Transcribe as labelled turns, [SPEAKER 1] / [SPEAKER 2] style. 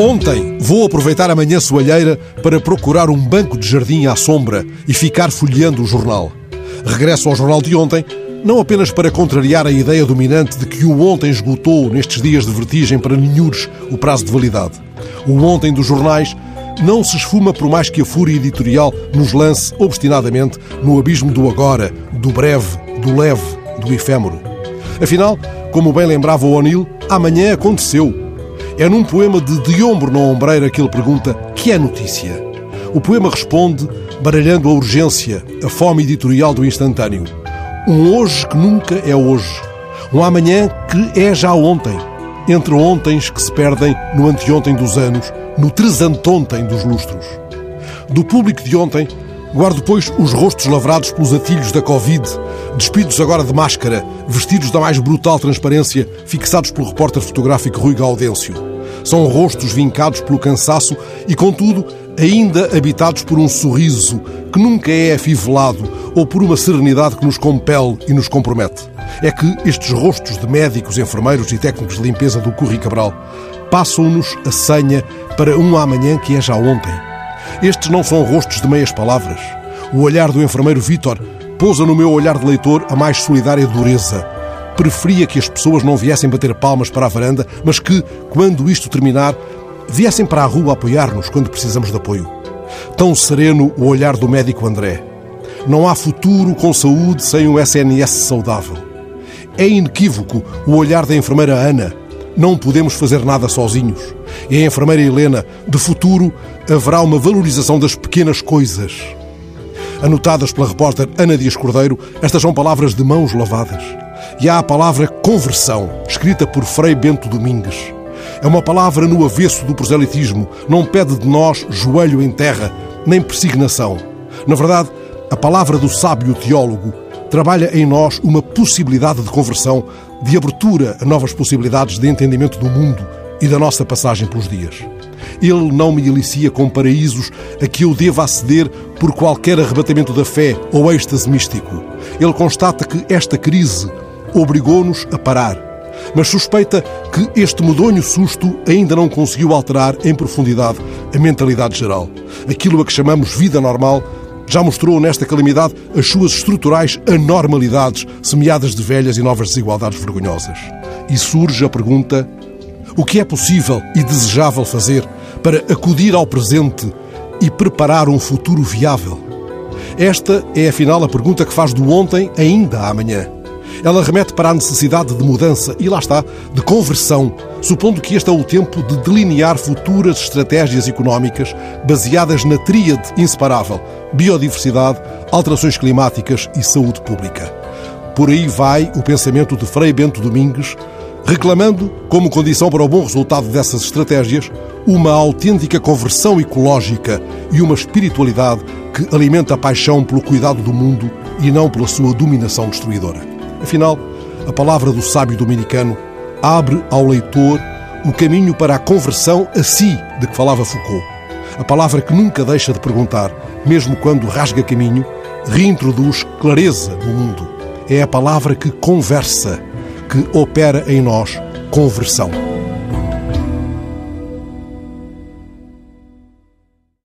[SPEAKER 1] Ontem vou aproveitar a manhã soalheira para procurar um banco de jardim à sombra e ficar folheando o jornal. Regresso ao jornal de ontem, não apenas para contrariar a ideia dominante de que o ontem esgotou nestes dias de vertigem para ninhures o prazo de validade. O ontem dos jornais não se esfuma por mais que a fúria editorial nos lance obstinadamente no abismo do agora, do breve, do leve, do efêmero. Afinal, como bem lembrava o O'Neill, amanhã aconteceu é num poema de De Ombro na Ombreira que ele pergunta: que é notícia? O poema responde, baralhando a urgência, a fome editorial do instantâneo. Um hoje que nunca é hoje. Um amanhã que é já ontem. Entre ontens que se perdem no anteontem dos anos, no tresantontem dos lustros. Do público de ontem, guardo, pois, os rostos lavrados pelos atilhos da Covid, despidos agora de máscara, vestidos da mais brutal transparência, fixados pelo repórter fotográfico Rui Gaudêncio. São rostos vincados pelo cansaço e, contudo, ainda habitados por um sorriso que nunca é afivelado ou por uma serenidade que nos compele e nos compromete. É que estes rostos de médicos, enfermeiros e técnicos de limpeza do Curri Cabral passam-nos a senha para um amanhã que é já ontem. Estes não são rostos de meias palavras. O olhar do enfermeiro Vítor pousa no meu olhar de leitor a mais solidária dureza preferia que as pessoas não viessem bater palmas para a varanda, mas que, quando isto terminar, viessem para a rua apoiar-nos quando precisamos de apoio. Tão sereno o olhar do médico André. Não há futuro com saúde sem um SNS saudável. É inequívoco o olhar da enfermeira Ana. Não podemos fazer nada sozinhos. E a enfermeira Helena, de futuro, haverá uma valorização das pequenas coisas. Anotadas pela repórter Ana Dias Cordeiro, estas são palavras de mãos lavadas. E há a palavra conversão, escrita por Frei Bento Domingues. É uma palavra no avesso do proselitismo, não pede de nós joelho em terra, nem persignação. Na verdade, a palavra do sábio teólogo trabalha em nós uma possibilidade de conversão, de abertura a novas possibilidades de entendimento do mundo e da nossa passagem pelos dias. Ele não me elicia com paraísos a que eu deva aceder por qualquer arrebatamento da fé ou êxtase místico. Ele constata que esta crise obrigou-nos a parar, mas suspeita que este medonho susto ainda não conseguiu alterar em profundidade a mentalidade geral. Aquilo a que chamamos vida normal já mostrou nesta calamidade as suas estruturais anormalidades, semeadas de velhas e novas desigualdades vergonhosas. E surge a pergunta: o que é possível e desejável fazer para acudir ao presente e preparar um futuro viável? Esta é, afinal, a pergunta que faz do ontem ainda amanhã. Ela remete para a necessidade de mudança e lá está, de conversão, supondo que este é o tempo de delinear futuras estratégias económicas baseadas na tríade inseparável: biodiversidade, alterações climáticas e saúde pública. Por aí vai o pensamento de Frei Bento Domingues, reclamando, como condição para o bom resultado dessas estratégias, uma autêntica conversão ecológica e uma espiritualidade que alimenta a paixão pelo cuidado do mundo e não pela sua dominação destruidora. Afinal, a palavra do sábio dominicano abre ao leitor o caminho para a conversão a si de que falava Foucault. A palavra que nunca deixa de perguntar, mesmo quando rasga caminho, reintroduz clareza no mundo. É a palavra que conversa, que opera em nós conversão.